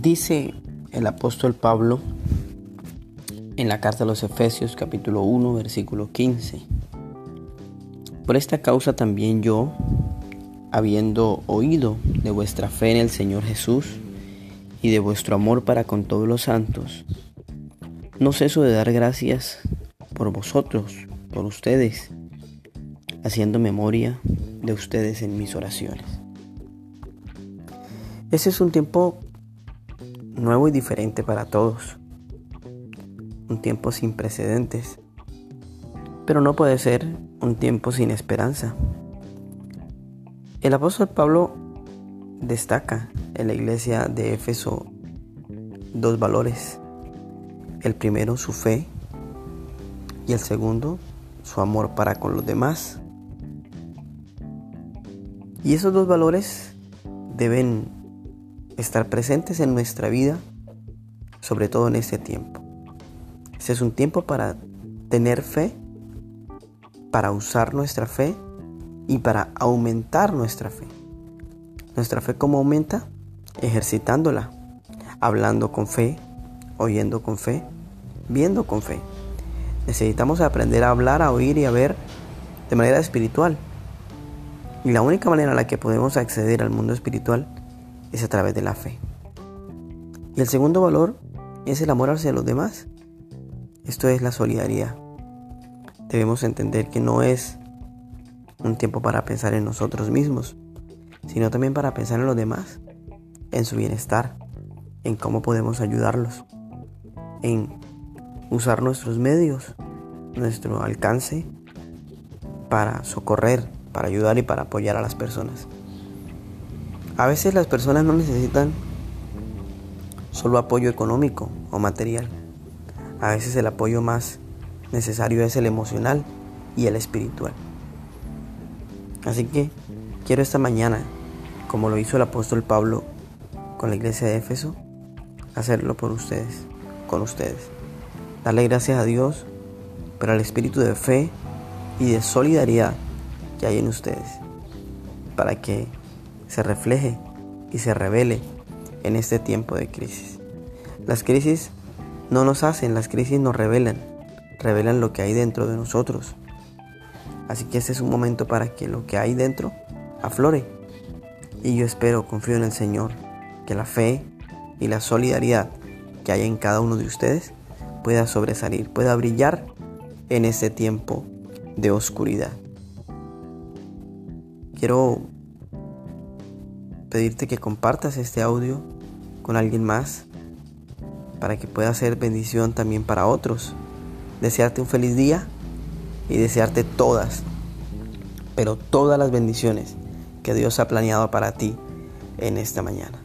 Dice el apóstol Pablo en la carta a los Efesios capítulo 1 versículo 15. Por esta causa también yo, habiendo oído de vuestra fe en el Señor Jesús y de vuestro amor para con todos los santos, no ceso de dar gracias por vosotros, por ustedes, haciendo memoria de ustedes en mis oraciones. Ese es un tiempo nuevo y diferente para todos. Un tiempo sin precedentes. Pero no puede ser un tiempo sin esperanza. El apóstol Pablo destaca en la iglesia de Éfeso dos valores. El primero, su fe, y el segundo, su amor para con los demás. Y esos dos valores deben estar presentes en nuestra vida, sobre todo en este tiempo. Este es un tiempo para tener fe, para usar nuestra fe y para aumentar nuestra fe. Nuestra fe cómo aumenta? Ejercitándola, hablando con fe, oyendo con fe, viendo con fe. Necesitamos aprender a hablar, a oír y a ver de manera espiritual. Y la única manera en la que podemos acceder al mundo espiritual es a través de la fe. Y el segundo valor es el amor hacia los demás. Esto es la solidaridad. Debemos entender que no es un tiempo para pensar en nosotros mismos, sino también para pensar en los demás, en su bienestar, en cómo podemos ayudarlos, en usar nuestros medios, nuestro alcance para socorrer, para ayudar y para apoyar a las personas. A veces las personas no necesitan solo apoyo económico o material. A veces el apoyo más necesario es el emocional y el espiritual. Así que quiero esta mañana, como lo hizo el apóstol Pablo con la iglesia de Éfeso, hacerlo por ustedes, con ustedes. Darle gracias a Dios por el espíritu de fe y de solidaridad que hay en ustedes, para que se refleje y se revele en este tiempo de crisis. Las crisis no nos hacen, las crisis nos revelan, revelan lo que hay dentro de nosotros. Así que este es un momento para que lo que hay dentro aflore. Y yo espero, confío en el Señor, que la fe y la solidaridad que hay en cada uno de ustedes pueda sobresalir, pueda brillar en este tiempo de oscuridad. Quiero pedirte que compartas este audio con alguien más para que pueda ser bendición también para otros. Desearte un feliz día y desearte todas, pero todas las bendiciones que Dios ha planeado para ti en esta mañana.